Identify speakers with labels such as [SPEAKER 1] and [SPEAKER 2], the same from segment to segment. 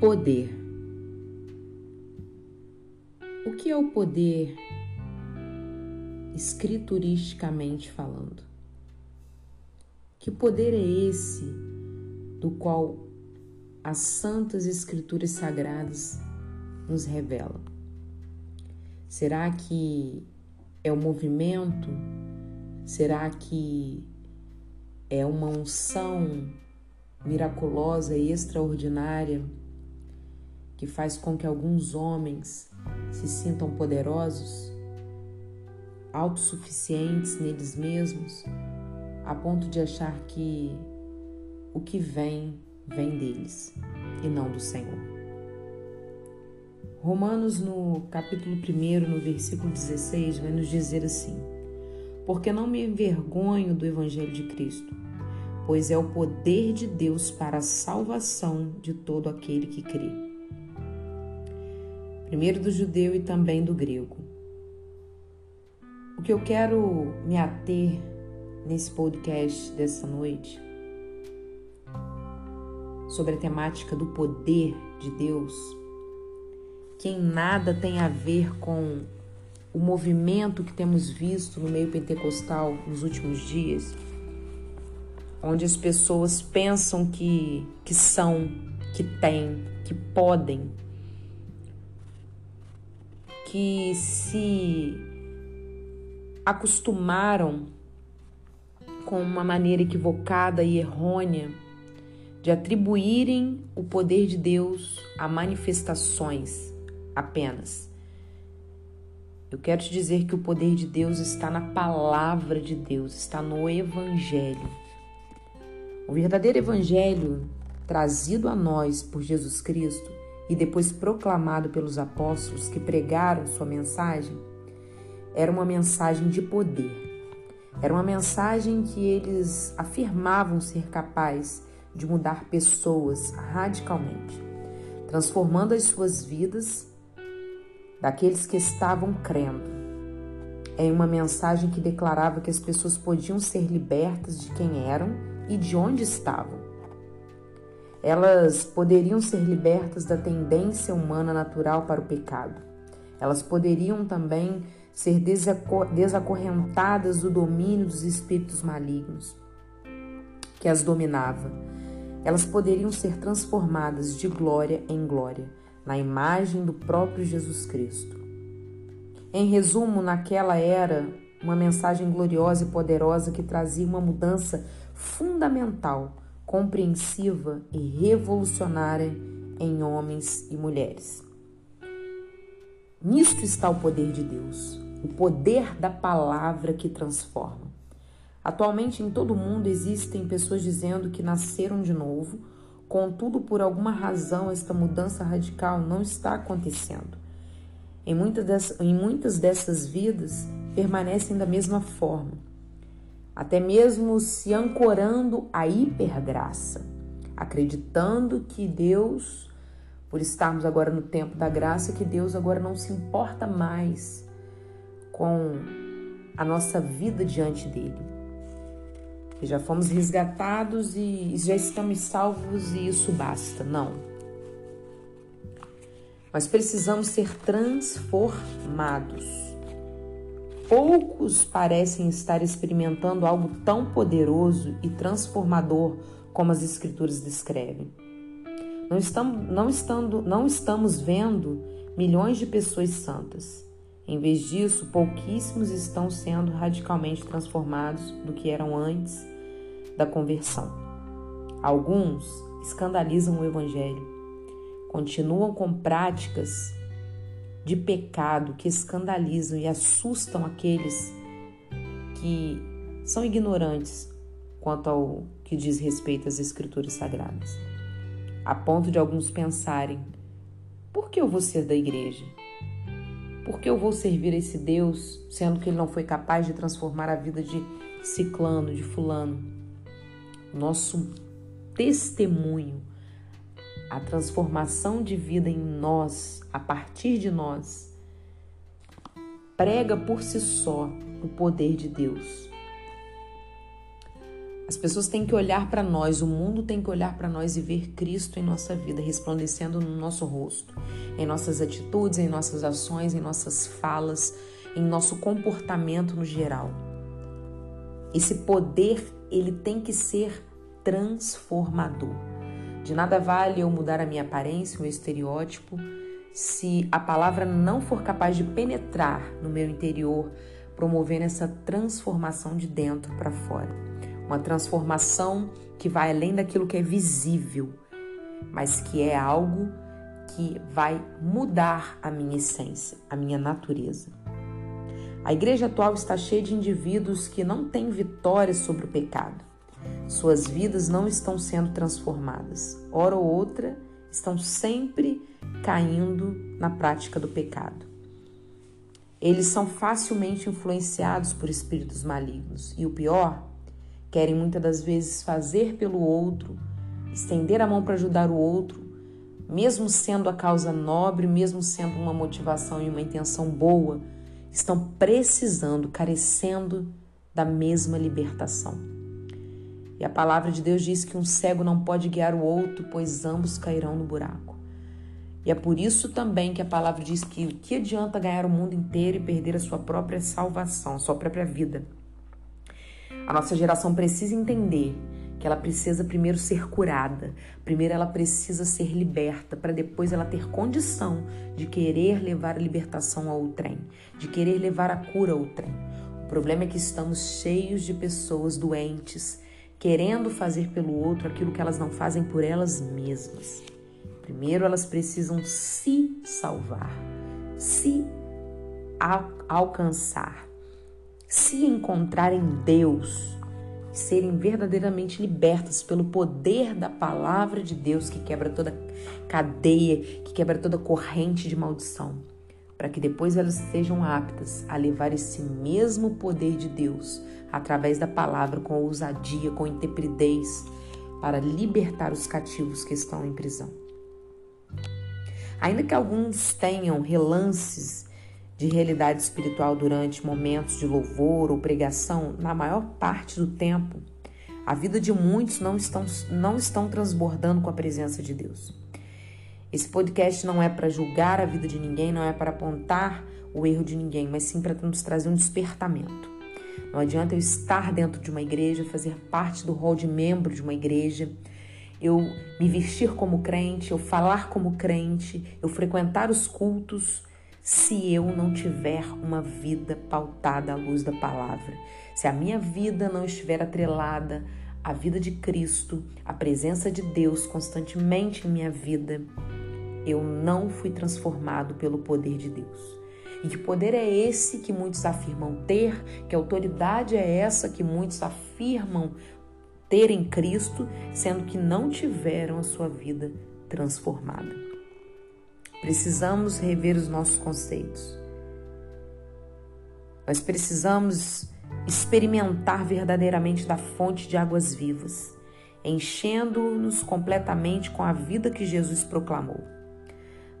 [SPEAKER 1] Poder. O que é o poder escrituristicamente falando? Que poder é esse do qual as santas escrituras sagradas nos revelam? Será que é o movimento? Será que é uma unção miraculosa e extraordinária que faz com que alguns homens se sintam poderosos, autossuficientes neles mesmos, a ponto de achar que o que vem, vem deles e não do Senhor. Romanos, no capítulo 1, no versículo 16, vai nos dizer assim: Porque não me envergonho do Evangelho de Cristo, pois é o poder de Deus para a salvação de todo aquele que crê. Primeiro do judeu e também do grego. O que eu quero me ater nesse podcast dessa noite sobre a temática do poder de Deus, que em nada tem a ver com o movimento que temos visto no meio pentecostal nos últimos dias onde as pessoas pensam que, que são, que têm, que podem, que se acostumaram com uma maneira equivocada e errônea de atribuírem o poder de Deus a manifestações apenas. Eu quero te dizer que o poder de Deus está na palavra de Deus, está no Evangelho. O verdadeiro evangelho trazido a nós por Jesus Cristo e depois proclamado pelos apóstolos que pregaram sua mensagem era uma mensagem de poder. Era uma mensagem que eles afirmavam ser capaz de mudar pessoas radicalmente, transformando as suas vidas daqueles que estavam crendo. É uma mensagem que declarava que as pessoas podiam ser libertas de quem eram e de onde estavam. Elas poderiam ser libertas da tendência humana natural para o pecado. Elas poderiam também ser desacorrentadas do domínio dos espíritos malignos que as dominava. Elas poderiam ser transformadas de glória em glória, na imagem do próprio Jesus Cristo. Em resumo, naquela era, uma mensagem gloriosa e poderosa que trazia uma mudança fundamental, compreensiva e revolucionária em homens e mulheres. Nisto está o poder de Deus, o poder da palavra que transforma. Atualmente em todo o mundo existem pessoas dizendo que nasceram de novo, contudo, por alguma razão, esta mudança radical não está acontecendo. Em muitas, dessas, vidas permanecem da mesma forma, até mesmo se ancorando à hipergraça, acreditando que Deus, por estarmos agora no tempo da graça, que Deus agora não se importa mais com a nossa vida diante dele. Que já fomos resgatados e já estamos salvos e isso basta. Não. Mas precisamos ser transformados. Poucos parecem estar experimentando algo tão poderoso e transformador como as Escrituras descrevem. Não estamos, não, estando, não estamos vendo milhões de pessoas santas. Em vez disso, pouquíssimos estão sendo radicalmente transformados do que eram antes da conversão. Alguns escandalizam o Evangelho, continuam com práticas de pecado que escandalizam e assustam aqueles que são ignorantes quanto ao que diz respeito às Escrituras Sagradas, a ponto de alguns pensarem: por que eu vou ser da igreja? Por que eu vou servir a esse Deus, sendo que ele não foi capaz de transformar a vida de Ciclano, de Fulano? Nosso testemunho a transformação de vida em nós, a partir de nós, prega por si só o poder de Deus. As pessoas têm que olhar para nós, o mundo tem que olhar para nós e ver Cristo em nossa vida, resplandecendo no nosso rosto, em nossas atitudes, em nossas ações, em nossas falas, em nosso comportamento no geral. Esse poder, ele tem que ser transformador. De nada vale eu mudar a minha aparência, o meu estereótipo, se a palavra não for capaz de penetrar no meu interior, promovendo essa transformação de dentro para fora. Uma transformação que vai além daquilo que é visível, mas que é algo que vai mudar a minha essência, a minha natureza. A igreja atual está cheia de indivíduos que não têm vitória sobre o pecado. Suas vidas não estão sendo transformadas. Hora ou outra, estão sempre caindo na prática do pecado. Eles são facilmente influenciados por espíritos malignos. E o pior Querem muitas das vezes fazer pelo outro, estender a mão para ajudar o outro, mesmo sendo a causa nobre, mesmo sendo uma motivação e uma intenção boa, estão precisando, carecendo da mesma libertação. E a palavra de Deus diz que um cego não pode guiar o outro, pois ambos cairão no buraco. E é por isso também que a palavra diz que o que adianta ganhar o mundo inteiro e perder a sua própria salvação, a sua própria vida? A nossa geração precisa entender que ela precisa primeiro ser curada, primeiro ela precisa ser liberta, para depois ela ter condição de querer levar a libertação ao trem, de querer levar a cura ao trem. O problema é que estamos cheios de pessoas doentes, querendo fazer pelo outro aquilo que elas não fazem por elas mesmas. Primeiro elas precisam se salvar, se alcançar, se encontrar em Deus, serem verdadeiramente libertas pelo poder da palavra de Deus que quebra toda cadeia, que quebra toda corrente de maldição, para que depois elas sejam aptas a levar esse mesmo poder de Deus através da palavra com ousadia, com intrepidez, para libertar os cativos que estão em prisão. Ainda que alguns tenham relances de realidade espiritual durante momentos de louvor ou pregação, na maior parte do tempo, a vida de muitos não estão, não estão transbordando com a presença de Deus. Esse podcast não é para julgar a vida de ninguém, não é para apontar o erro de ninguém, mas sim para nos trazer um despertamento. Não adianta eu estar dentro de uma igreja, fazer parte do rol de membro de uma igreja, eu me vestir como crente, eu falar como crente, eu frequentar os cultos, se eu não tiver uma vida pautada à luz da palavra, se a minha vida não estiver atrelada à vida de Cristo, à presença de Deus constantemente em minha vida, eu não fui transformado pelo poder de Deus. E que poder é esse que muitos afirmam ter? Que autoridade é essa que muitos afirmam ter em Cristo, sendo que não tiveram a sua vida transformada? Precisamos rever os nossos conceitos. Nós precisamos experimentar verdadeiramente da fonte de águas vivas, enchendo-nos completamente com a vida que Jesus proclamou.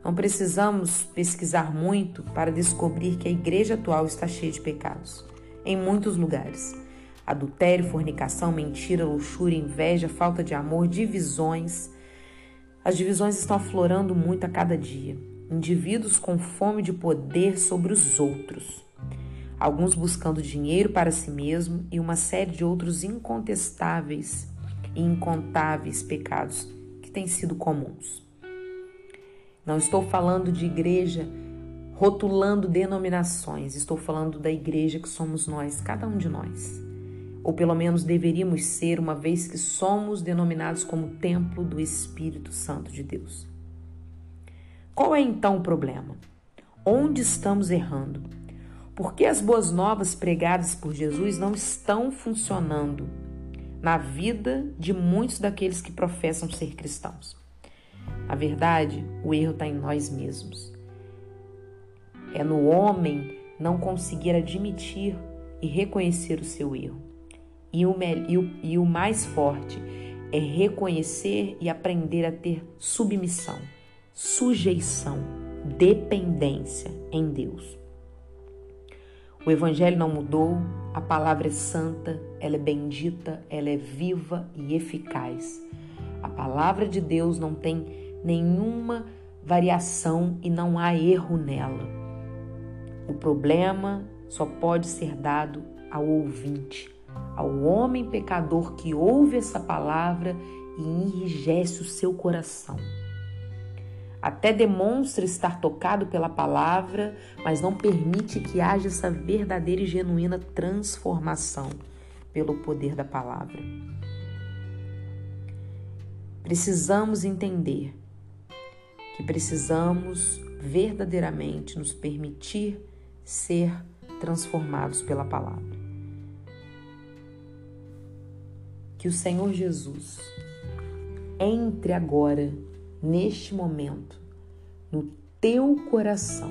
[SPEAKER 1] Não precisamos pesquisar muito para descobrir que a igreja atual está cheia de pecados, em muitos lugares. Adultério, fornicação, mentira, luxúria, inveja, falta de amor, divisões, as divisões estão aflorando muito a cada dia. Indivíduos com fome de poder sobre os outros. Alguns buscando dinheiro para si mesmo e uma série de outros incontestáveis e incontáveis pecados que têm sido comuns. Não estou falando de igreja rotulando denominações, estou falando da igreja que somos nós, cada um de nós ou pelo menos deveríamos ser, uma vez que somos denominados como templo do Espírito Santo de Deus. Qual é então o problema? Onde estamos errando? Por que as boas novas pregadas por Jesus não estão funcionando na vida de muitos daqueles que professam ser cristãos? Na verdade, o erro está em nós mesmos. É no homem não conseguir admitir e reconhecer o seu erro. E o, e, o, e o mais forte é reconhecer e aprender a ter submissão, sujeição, dependência em Deus. O Evangelho não mudou, A palavra é santa, ela é bendita, ela é viva e eficaz. A palavra de Deus não tem nenhuma variação e não há erro nela. O problema só pode ser dado ao ouvinte, ao homem pecador que ouve essa palavra e enrijece o seu coração. Até demonstra estar tocado pela palavra, mas não permite que haja essa verdadeira e genuína transformação pelo poder da palavra. Precisamos entender que precisamos verdadeiramente nos permitir ser transformados pela palavra. Que o Senhor Jesus entre agora, neste momento, no teu coração.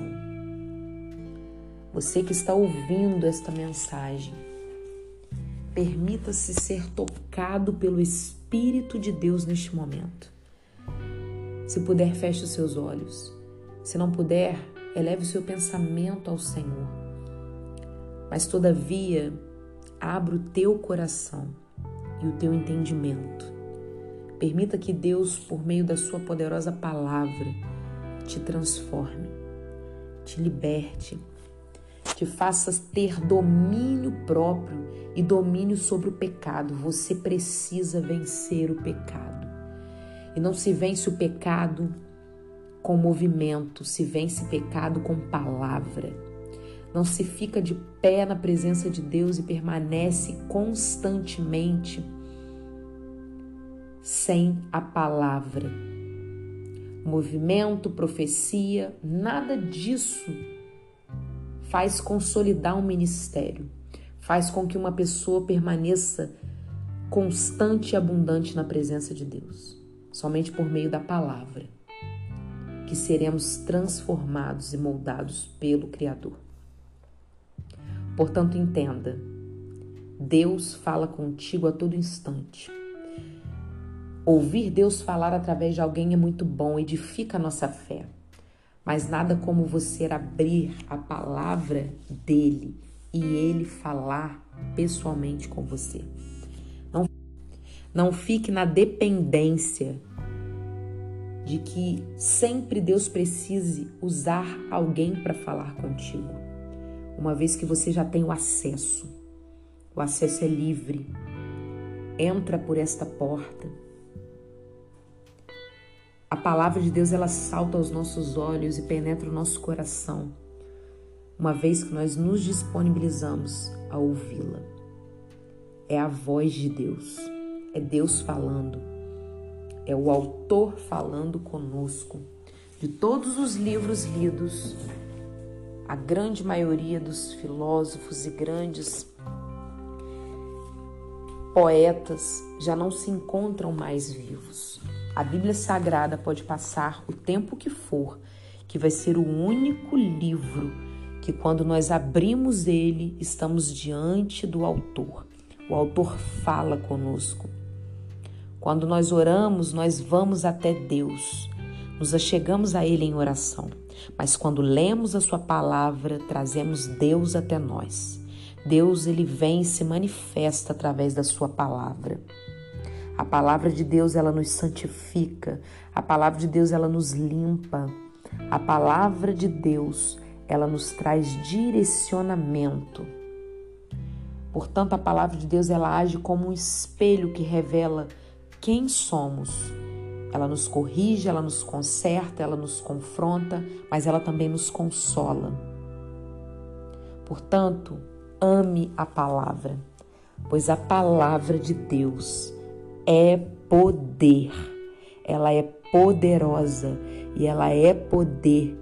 [SPEAKER 1] Você que está ouvindo esta mensagem, permita-se ser tocado pelo Espírito de Deus neste momento. Se puder, feche os seus olhos. Se não puder, eleve o seu pensamento ao Senhor. Mas, todavia, abra o teu coração e o teu entendimento Permita que Deus, por meio da Sua poderosa palavra, te transforme, te liberte, te faça ter domínio próprio e domínio sobre o pecado. Você precisa vencer o pecado. E não se vence o pecado com movimento, se vence pecado com palavra. Não se fica de pé na presença de Deus e permanece constantemente sem a palavra. Movimento, profecia, nada disso faz consolidar um ministério, faz com que uma pessoa permaneça constante e abundante na presença de Deus. Somente por meio da palavra que seremos transformados e moldados pelo Criador. Portanto, entenda: Deus fala contigo a todo instante. Ouvir Deus falar através de alguém é muito bom, edifica a nossa fé. Mas nada como você abrir a palavra dele e ele falar pessoalmente com você. Não, não fique na dependência de que sempre Deus precise usar alguém para falar contigo, uma vez que você já tem o acesso. O acesso é livre. Entra por esta porta a palavra de Deus ela salta aos nossos olhos e penetra o nosso coração, uma vez que nós nos disponibilizamos a ouvi-la. É a voz de Deus, é Deus falando, é o autor falando conosco. De todos os livros lidos, a grande maioria dos filósofos e grandes poetas já não se encontram mais vivos. A Bíblia Sagrada pode passar o tempo que for, que vai ser o único livro que, quando nós abrimos ele, estamos diante do Autor. O Autor fala conosco. Quando nós oramos, nós vamos até Deus, nos achegamos a Ele em oração. Mas quando lemos a Sua palavra, trazemos Deus até nós. Deus, ele vem e se manifesta através da Sua palavra. A palavra de Deus ela nos santifica, a palavra de Deus ela nos limpa, a palavra de Deus ela nos traz direcionamento. Portanto, a palavra de Deus ela age como um espelho que revela quem somos. Ela nos corrige, ela nos conserta, ela nos confronta, mas ela também nos consola. Portanto, ame a palavra, pois a palavra de Deus é poder. Ela é poderosa e ela é poder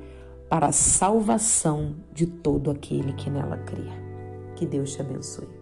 [SPEAKER 1] para a salvação de todo aquele que nela crê. Que Deus te abençoe.